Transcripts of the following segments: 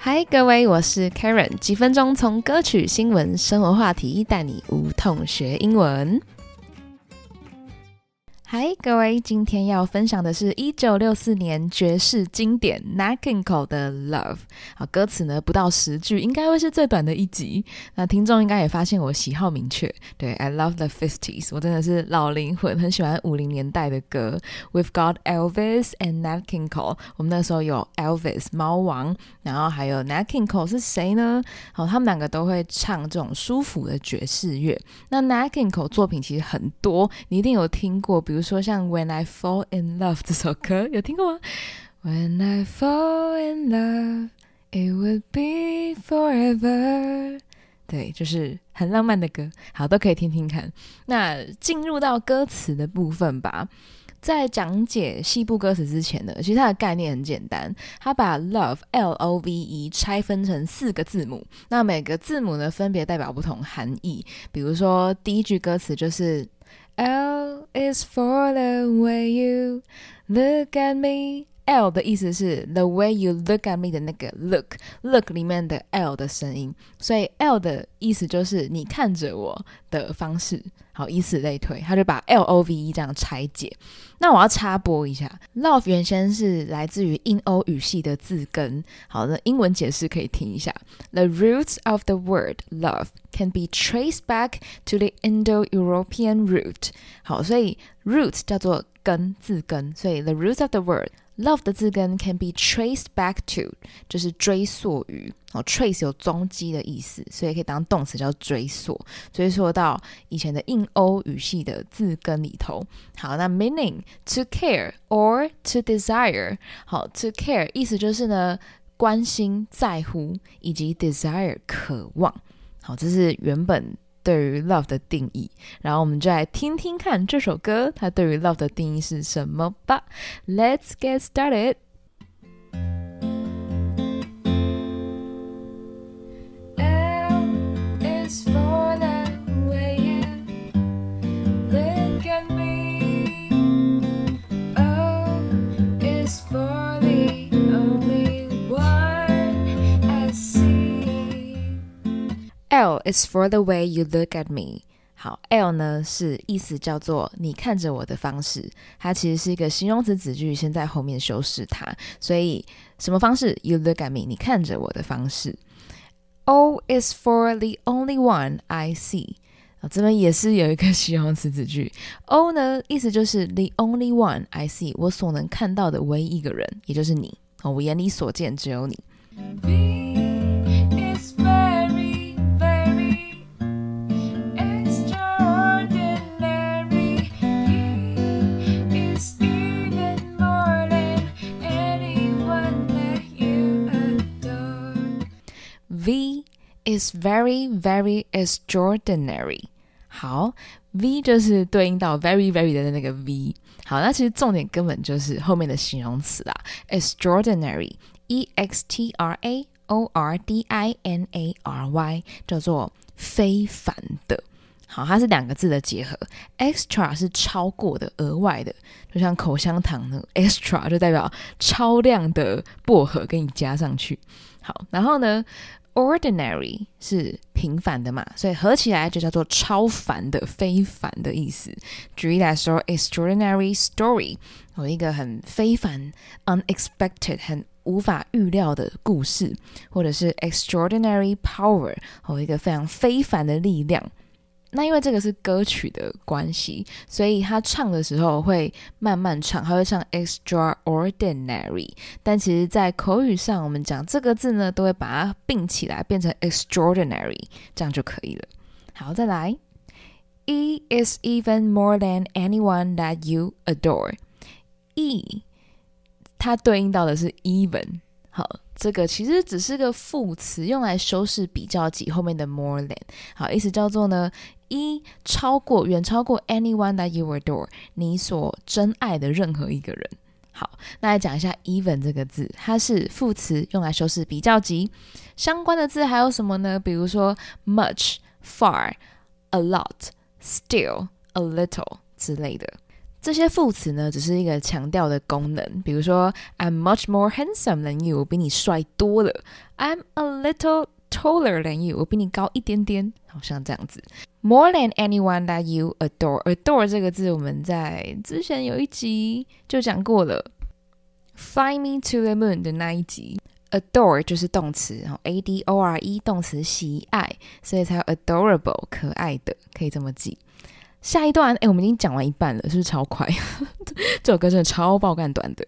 嗨，各位，我是 Karen，几分钟从歌曲、新闻、生活话题带你无痛学英文。嗨，各位，今天要分享的是一九六四年爵士经典 Nat King Cole 的 Love。好，歌词呢不到十句，应该会是最短的一集。那听众应该也发现我喜好明确，对，I love the fifties，我真的是老灵魂，很喜欢五零年代的歌。We've got Elvis and Nat King Cole。我们那时候有 Elvis 猫王，然后还有 Nat King Cole 是谁呢？好，他们两个都会唱这种舒服的爵士乐。那 Nat King Cole 作品其实很多，你一定有听过，比如。比如说像《When I Fall in Love》这首歌，有听过吗？When I fall in love, it would be forever。对，就是很浪漫的歌，好，都可以听听看。那进入到歌词的部分吧。在讲解西部歌词之前呢，其实它的概念很简单，它把 love L O V E 拆分成四个字母，那每个字母呢分别代表不同含义。比如说第一句歌词就是。L is for the way you look at me. L 的意思是 the way you look at me 的那个 look look 里面的 L 的声音，所以 L 的意思就是你看着我的方式。好，以此类推，他就把 L O V E 这样拆解。那我要插播一下，love 原先是来自于印欧语系的字根。好，那英文解释可以听一下：The roots of the word love can be traced back to the Indo-European root。好，所以 root 叫做根字根，所以 the roots of the word。Love 的字根 can be traced back to，就是追溯于哦，trace 有踪迹的意思，所以可以当动词叫追溯，追溯到以前的印欧语系的字根里头。好，那 meaning to care or to desire，好，to care 意思就是呢关心、在乎以及 desire 渴望。好，这是原本。对于 love 的定义，然后我们就来听听看这首歌，它对于 love 的定义是什么吧。Let's get started. L is for the way you look at me。好，L 呢是意思叫做你看着我的方式，它其实是一个形容词子句，先在后面修饰它。所以什么方式？You look at me，你看着我的方式。O is for the only one I see。这边也是有一个形容词子句。O 呢，意思就是 the only one I see，我所能看到的唯一一个人，也就是你。我眼里所见只有你。Is very very extraordinary。好，V 就是对应到 very very 的那个 V。好，那其实重点根本就是后面的形容词啦，extraordinary，e x t r a o r d i n a r y，叫做非凡的。好，它是两个字的结合，extra 是超过的、额外的，就像口香糖呢，extra 就代表超量的薄荷给你加上去。好，然后呢？Ordinary 是平凡的嘛，所以合起来就叫做超凡的、非凡的意思。举例来说，extraordinary story 有一个很非凡、unexpected 很无法预料的故事，或者是 extraordinary power 有一个非常非凡的力量。那因为这个是歌曲的关系，所以他唱的时候会慢慢唱，他会唱 extraordinary。但其实，在口语上，我们讲这个字呢，都会把它并起来，变成 extraordinary，这样就可以了。好，再来，E is even more than anyone that you adore。E 它对应到的是 even。好，这个其实只是个副词，用来修饰比较级后面的 more than。好，意思叫做呢。一超过远超过 anyone that you adore，你所真爱的任何一个人。好，那来讲一下 even 这个字，它是副词，用来修饰比较级。相关的字还有什么呢？比如说 much、far、a lot、still、a little 之类的。这些副词呢，只是一个强调的功能。比如说，I'm much more handsome than you，我比你帅多了。I'm a little taller than you，我比你高一点点，好像这样子。More than anyone that you adore，adore 这个字我们在之前有一集就讲过了。Fly me to the moon 的那一集，adore 就是动词，然后 a d o r e 动词喜爱，所以才有 adorable 可爱的，可以这么记。下一段，哎，我们已经讲完一半了，是不是超快？这首歌真的超爆干短的。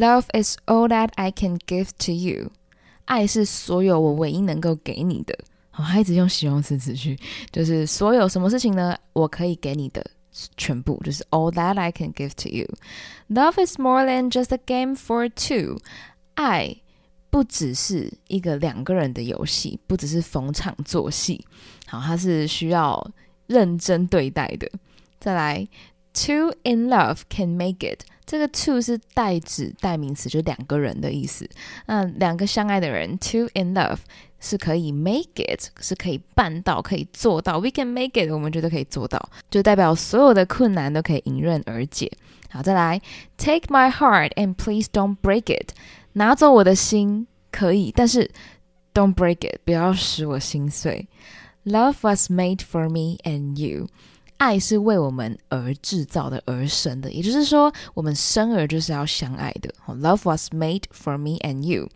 Love is all that I can give to you。爱是所有我唯一能够给你的。好，他一直用形容词词句，就是所有什么事情呢？我可以给你的全部，就是 all that I can give to you。Love is more than just a game for two。爱不只是一个两个人的游戏，不只是逢场作戏。好，它是需要认真对待的。再来，two in love can make it。这个 two 是代指代名词，就两个人的意思。那两个相爱的人，two in love。是可以 make it，是可以办到，可以做到。We can make it，我们觉得可以做到，就代表所有的困难都可以迎刃而解。好，再来，Take my heart and please don't break it，拿走我的心可以，但是 don't break it，不要使我心碎。Love was made for me and you。爱是为我们而制造的，而生的，也就是说，我们生而就是要相爱的。Love was made for me and you。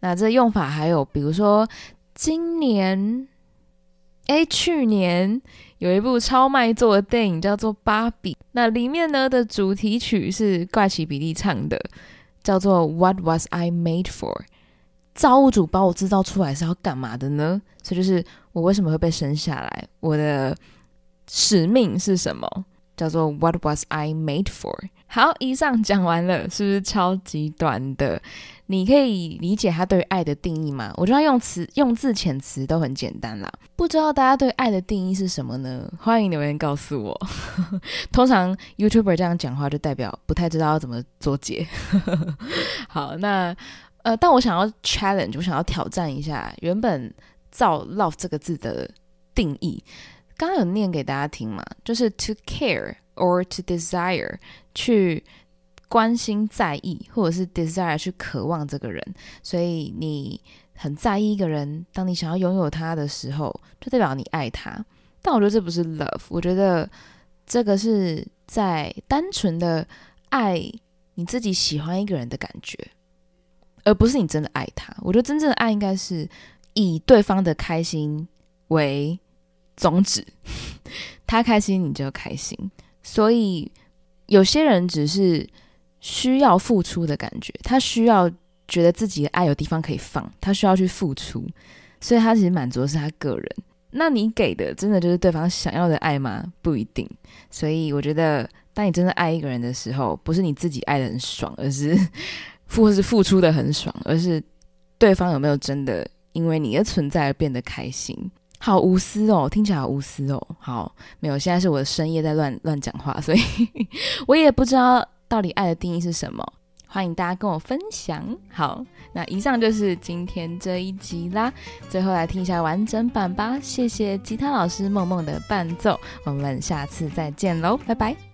那这用法还有，比如说，今年，哎，去年有一部超卖座的电影叫做《芭比》，那里面呢的主题曲是怪奇比利唱的，叫做 What Was I Made For？造物主把我制造出来是要干嘛的呢？所以就是我为什么会被生下来？我的。使命是什么？叫做 What was I made for？好，以上讲完了，是不是超级短的？你可以理解他对爱的定义吗？我觉得用词、用字遣词都很简单啦。不知道大家对爱的定义是什么呢？欢迎留言告诉我。通常 YouTuber 这样讲话，就代表不太知道要怎么做结。好，那呃，但我想要 challenge，我想要挑战一下原本造 love 这个字的定义。刚刚有念给大家听嘛？就是 to care or to desire，去关心、在意，或者是 desire 去渴望这个人。所以你很在意一个人，当你想要拥有他的时候，就代表你爱他。但我觉得这不是 love，我觉得这个是在单纯的爱你自己喜欢一个人的感觉，而不是你真的爱他。我觉得真正的爱应该是以对方的开心为。宗旨，他开心你就开心，所以有些人只是需要付出的感觉，他需要觉得自己的爱有地方可以放，他需要去付出，所以他其实满足的是他个人。那你给的真的就是对方想要的爱吗？不一定。所以我觉得，当你真的爱一个人的时候，不是你自己爱的很爽，而是 或是付出的很爽，而是对方有没有真的因为你的存在而变得开心。好无私哦，听起来好无私哦。好，没有，现在是我的深夜在乱乱讲话，所以我也不知道到底爱的定义是什么。欢迎大家跟我分享。好，那以上就是今天这一集啦。最后来听一下完整版吧。谢谢吉他老师梦梦的伴奏，我们下次再见喽，拜拜。